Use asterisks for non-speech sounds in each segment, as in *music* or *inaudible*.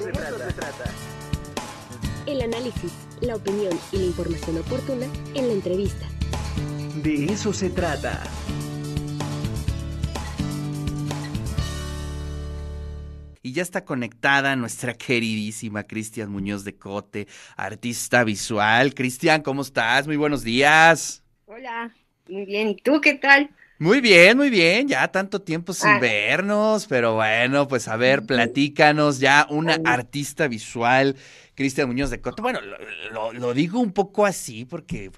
se, trata. El análisis, la opinión y la información oportuna en la entrevista. De eso se trata. Y ya está conectada nuestra queridísima Cristian Muñoz de Cote, artista visual. Cristian, ¿cómo estás? Muy buenos días. Hola, muy bien. ¿Y tú qué tal? Muy bien, muy bien. Ya tanto tiempo sin ah. vernos, pero bueno, pues a ver, platícanos ya una artista visual, Cristian Muñoz de Cote. Bueno, lo, digo un poco así porque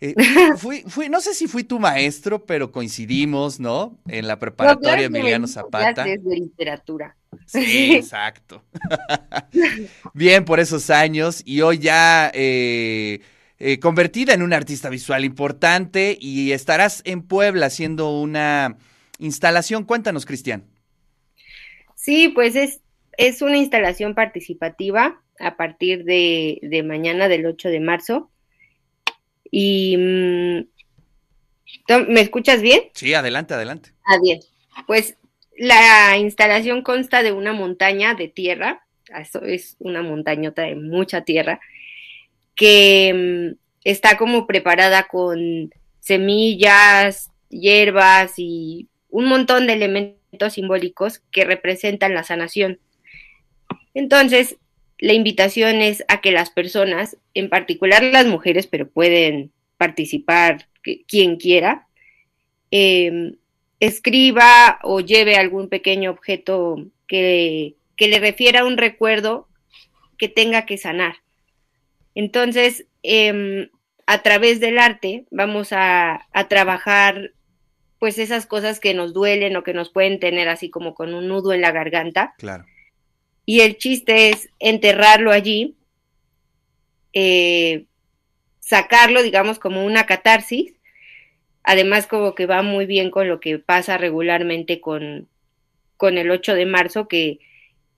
eh, *laughs* fui, fui, no sé si fui tu maestro, pero coincidimos, ¿no? En la preparatoria Emiliano Zapata. de literatura. Sí, *laughs* exacto. *laughs* Bien por esos años y hoy ya eh, eh, convertida en una artista visual importante y estarás en Puebla haciendo una instalación. Cuéntanos, Cristian. Sí, pues es, es una instalación participativa a partir de, mañana del 8 de marzo. Y mm, ¿me escuchas bien? Sí, adelante, adelante. Ah, bien. Pues la instalación consta de una montaña de tierra, eso es una montañota de mucha tierra, que mm, está como preparada con semillas, hierbas y un montón de elementos simbólicos que representan la sanación. Entonces, la invitación es a que las personas, en particular las mujeres, pero pueden participar quien quiera, eh, escriba o lleve algún pequeño objeto que, le refiera a un recuerdo que tenga que sanar. Entonces, em, a través del arte vamos a, a, trabajar pues esas cosas que nos duelen o que nos pueden tener así como con un nudo en la garganta. Claro. Y el chiste es enterrarlo allí, eh, sacarlo, digamos, como una catarsis Además, como que va muy bien con lo que pasa regularmente con, con el 8 de marzo, que,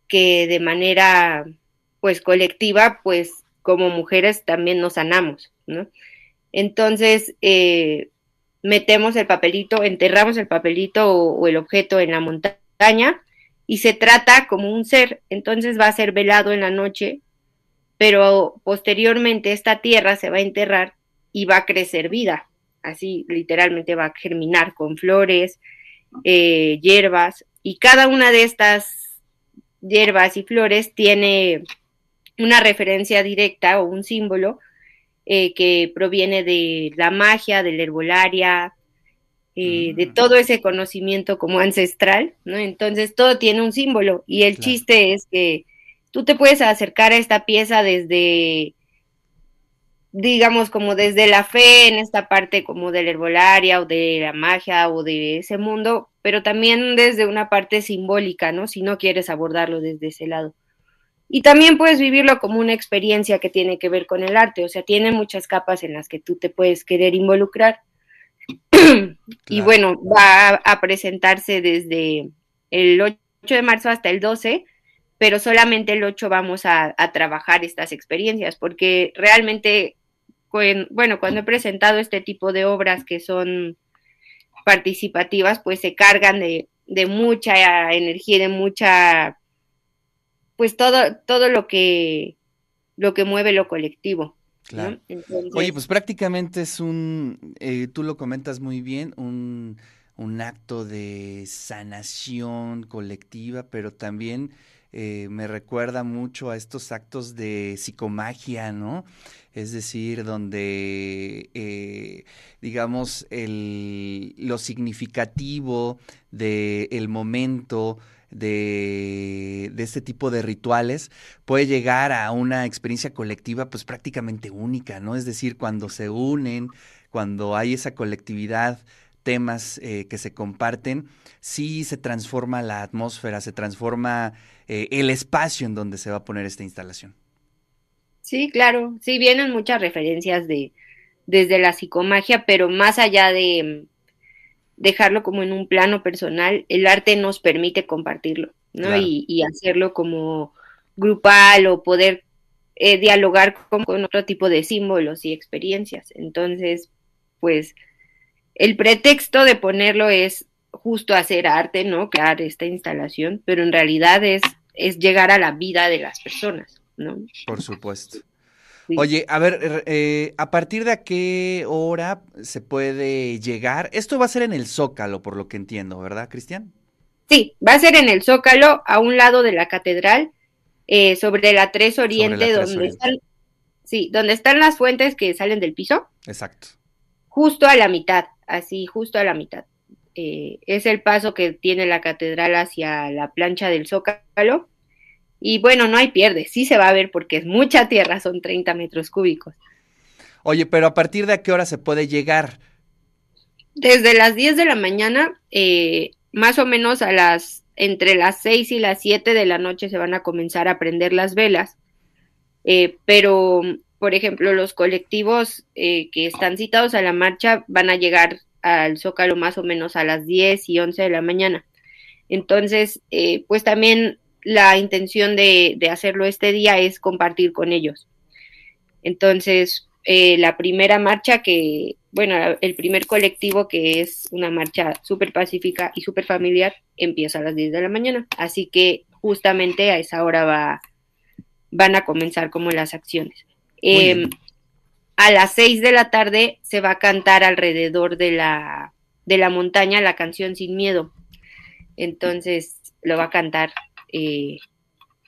que de manera pues colectiva, pues como mujeres también nos sanamos, ¿no? Entonces, eh, metemos el papelito, enterramos el papelito o, el objeto en la montaña y se trata como un ser, entonces va a ser velado en la noche, pero posteriormente esta tierra se va a enterrar y va a crecer vida así literalmente va a germinar con flores, eh, hierbas, y cada una de estas hierbas y flores tiene una referencia directa o un símbolo eh, que proviene de la magia, de la herbolaria, eh, de mm. todo ese conocimiento como ancestral, ¿no? Entonces todo tiene un símbolo y el chiste es que tú te puedes acercar a esta pieza desde digamos, como desde la fe en esta parte como de la herbolaria o de la magia o de ese mundo, pero también desde una parte simbólica, ¿no? Si no quieres abordarlo desde ese lado. Y también puedes vivirlo como una experiencia que tiene que ver con el arte, o sea, tiene muchas capas en las que tú te puedes querer involucrar. *clears throat* Y bueno, va a presentarse desde el 8 de marzo hasta el 12, pero solamente el 8 vamos a, a trabajar estas experiencias, porque realmente bueno, cuando he presentado este tipo de obras que son participativas, pues se cargan de, mucha energía y de mucha, pues todo, todo lo que, lo que mueve lo colectivo. Claro. Oye, pues prácticamente es un, eh, tú lo comentas muy bien, un, un acto de sanación colectiva, pero también eh, me recuerda mucho a estos actos de psicomagia, ¿no? Es decir, donde, eh, digamos, el, lo significativo del momento, de, de, este tipo de rituales puede llegar a una experiencia colectiva pues prácticamente única, ¿no? Es decir, cuando se unen, cuando hay esa colectividad, temas eh, que se comparten, sí se transforma la atmósfera, se transforma eh, el espacio en donde se va a poner esta instalación. Sí, claro, sí vienen muchas referencias de desde la psicomagia, pero más allá de mm, dejarlo como en un plano personal, el arte nos permite compartirlo, ¿no? Y, hacerlo como grupal o poder eh, dialogar con, con, otro tipo de símbolos y experiencias. Entonces, pues, el pretexto de ponerlo es justo hacer arte, ¿no? Crear esta instalación, pero en realidad es es llegar a la vida de las personas, ¿no? Por supuesto. Oye, a ver, eh, ¿a partir de qué hora se puede llegar? Esto va a ser en el Zócalo, por lo que entiendo, ¿verdad, Cristian? Sí, va a ser en el Zócalo, a un lado de la catedral, eh, sobre la 3 Oriente, donde están, sí, donde están las fuentes que salen del piso. Exacto. Justo a la mitad, así, justo a la mitad. Eh, es el paso que tiene la catedral hacia la plancha del Zócalo y bueno, no hay pierde, sí se va a ver porque es mucha tierra, son 30 metros cúbicos. Oye, pero ¿a partir de qué hora se puede llegar? Desde las 10 de la mañana, eh, más o menos a las, entre las 6 y las 7 de la noche se van a comenzar a prender las velas. Eh, pero, por ejemplo, los colectivos eh, que están citados a la marcha van a llegar al Zócalo más o menos a las 10 y 11 de la mañana. Entonces, pues también la intención de, hacerlo este día es compartir con ellos. Entonces, eh, la primera marcha que, bueno, el primer colectivo que es una marcha súper pacífica y súper familiar, empieza a las 10 de la mañana. Así que justamente a esa hora va, van a comenzar como las acciones. Em, a las 6 de la tarde se va a cantar alrededor de la, de la montaña la canción Sin Miedo. Entonces lo va a cantar eh,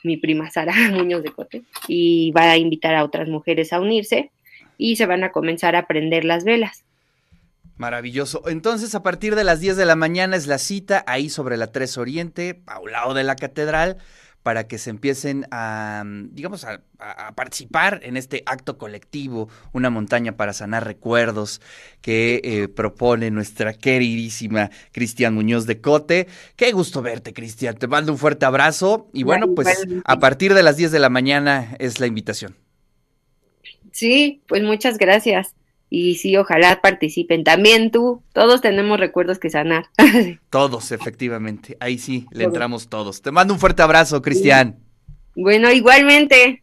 mi prima Sara *laughs* Muñoz de Cote y va a invitar a otras mujeres a unirse y se van a comenzar a prender las velas. Maravilloso. Entonces, a partir de las 10 de la mañana es la cita ahí sobre la 3 Oriente, a un lado de la catedral para que se empiecen a, mm, digamos, a, participar en este acto colectivo, una montaña para sanar recuerdos que eh, propone nuestra queridísima Cristian Muñoz de Cote. Qué gusto verte, Cristian. Te mando un fuerte abrazo y bueno, pues a partir de las 10 de la mañana es la invitación. Sí, pues muchas gracias. Y sí, ojalá participen. También tú, todos tenemos recuerdos que sanar. *laughs* todos, efectivamente. Ahí sí, le entramos todos. Te mando un fuerte abrazo, Cristian. Bueno, igualmente.